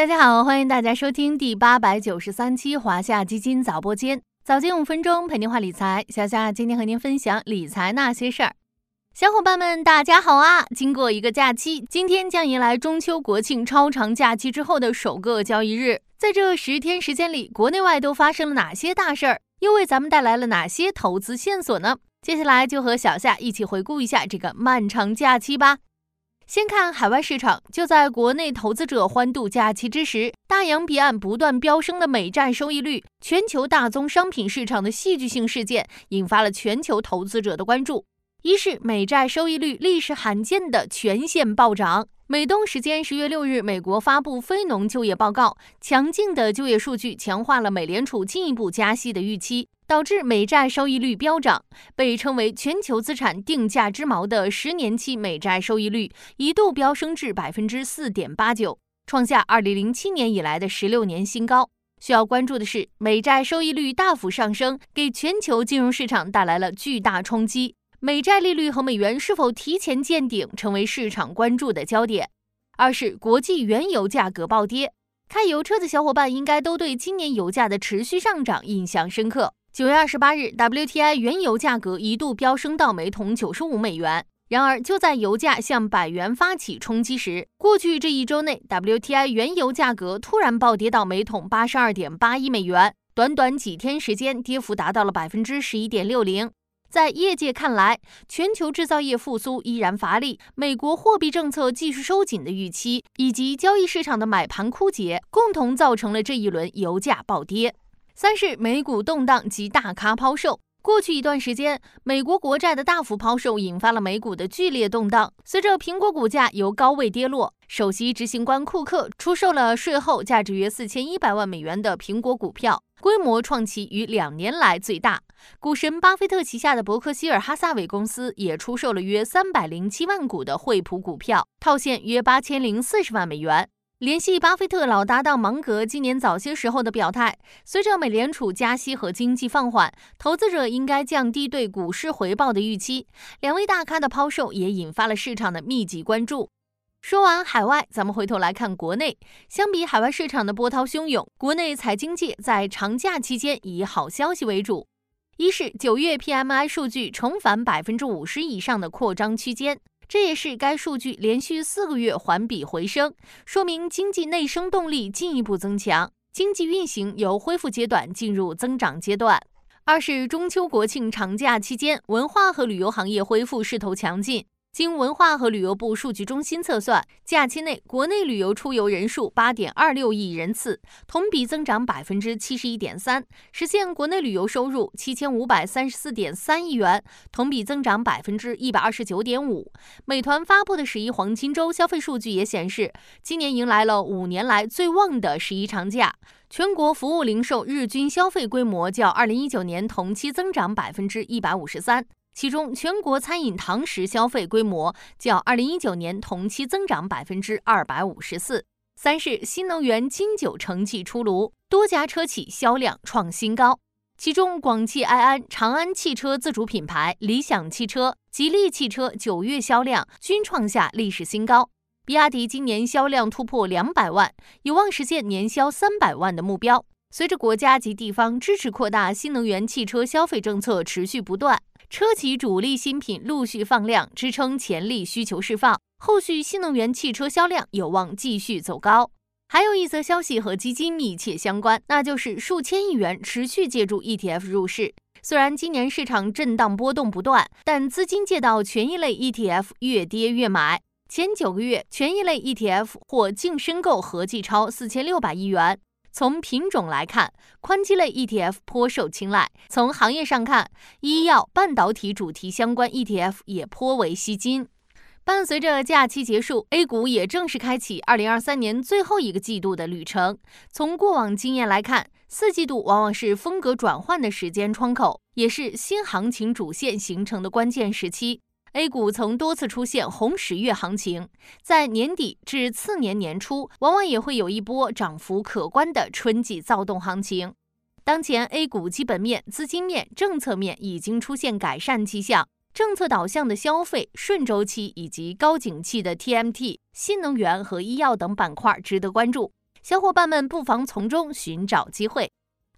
大家好，欢迎大家收听第八百九十三期华夏基金早播间，早间五分钟陪您话理财。小夏今天和您分享理财那些事儿。小伙伴们，大家好啊！经过一个假期，今天将迎来中秋国庆超长假期之后的首个交易日。在这十天时间里，国内外都发生了哪些大事儿？又为咱们带来了哪些投资线索呢？接下来就和小夏一起回顾一下这个漫长假期吧。先看海外市场，就在国内投资者欢度假期之时，大洋彼岸不断飙升的美债收益率，全球大宗商品市场的戏剧性事件，引发了全球投资者的关注。一是美债收益率历史罕见的全线暴涨。美东时间十月六日，美国发布非农就业报告，强劲的就业数据强化了美联储进一步加息的预期。导致美债收益率飙涨，被称为全球资产定价之锚的十年期美债收益率一度飙升至百分之四点八九，创下二零零七年以来的十六年新高。需要关注的是，美债收益率大幅上升，给全球金融市场带来了巨大冲击。美债利率和美元是否提前见顶，成为市场关注的焦点。二是国际原油价格暴跌，开油车的小伙伴应该都对今年油价的持续上涨印象深刻。九月二十八日，WTI 原油价格一度飙升到每桶九十五美元。然而，就在油价向百元发起冲击时，过去这一周内，WTI 原油价格突然暴跌到每桶八十二点八一美元，短短几天时间，跌幅达到了百分之十一点六零。在业界看来，全球制造业复苏依然乏力，美国货币政策继续收紧的预期，以及交易市场的买盘枯竭，共同造成了这一轮油价暴跌。三是美股动荡及大咖抛售。过去一段时间，美国国债的大幅抛售引发了美股的剧烈动荡。随着苹果股价由高位跌落，首席执行官库克出售了税后价值约四千一百万美元的苹果股票，规模创其于两年来最大。股神巴菲特旗下的伯克希尔哈撒韦公司也出售了约三百零七万股的惠普股票，套现约八千零四十万美元。联系巴菲特老搭档芒格今年早些时候的表态，随着美联储加息和经济放缓，投资者应该降低对股市回报的预期。两位大咖的抛售也引发了市场的密集关注。说完海外，咱们回头来看国内。相比海外市场的波涛汹涌，国内财经界在长假期间以好消息为主。一是九月 PMI 数据重返百分之五十以上的扩张区间。这也是该数据连续四个月环比回升，说明经济内生动力进一步增强，经济运行由恢复阶段进入增长阶段。二是中秋国庆长假期间，文化和旅游行业恢复势头强劲。经文化和旅游部数据中心测算，假期内国内旅游出游人数八点二六亿人次，同比增长百分之七十一点三，实现国内旅游收入七千五百三十四点三亿元，同比增长百分之一百二十九点五。美团发布的十一黄金周消费数据也显示，今年迎来了五年来最旺的十一长假，全国服务零售日均消费规模较二零一九年同期增长百分之一百五十三。其中，全国餐饮堂食消费规模较二零一九年同期增长百分之二百五十四。三是新能源金九成绩出炉，多家车企销量创新高。其中，广汽埃安、长安汽车自主品牌、理想汽车、吉利汽车九月销量均创下历史新高。比亚迪今年销量突破两百万，有望实现年销三百万的目标。随着国家及地方支持扩大新能源汽车消费政策持续不断。车企主力新品陆续放量，支撑潜力需求释放，后续新能源汽车销量有望继续走高。还有一则消息和基金密切相关，那就是数千亿元持续借助 ETF 入市。虽然今年市场震荡波动不断，但资金借到权益类 ETF 越跌越买。前九个月，权益类 ETF 或净申购合计超四千六百亿元。从品种来看，宽基类 ETF 颇受青睐；从行业上看，医药、半导体主题相关 ETF 也颇为吸金。伴随着假期结束，A 股也正式开启2023年最后一个季度的旅程。从过往经验来看，四季度往往是风格转换的时间窗口，也是新行情主线形成的关键时期。A 股曾多次出现红十月行情，在年底至次年年初，往往也会有一波涨幅可观的春季躁动行情。当前 A 股基本面、资金面、政策面已经出现改善迹象，政策导向的消费、顺周期以及高景气的 TMT、新能源和医药等板块值得关注。小伙伴们不妨从中寻找机会。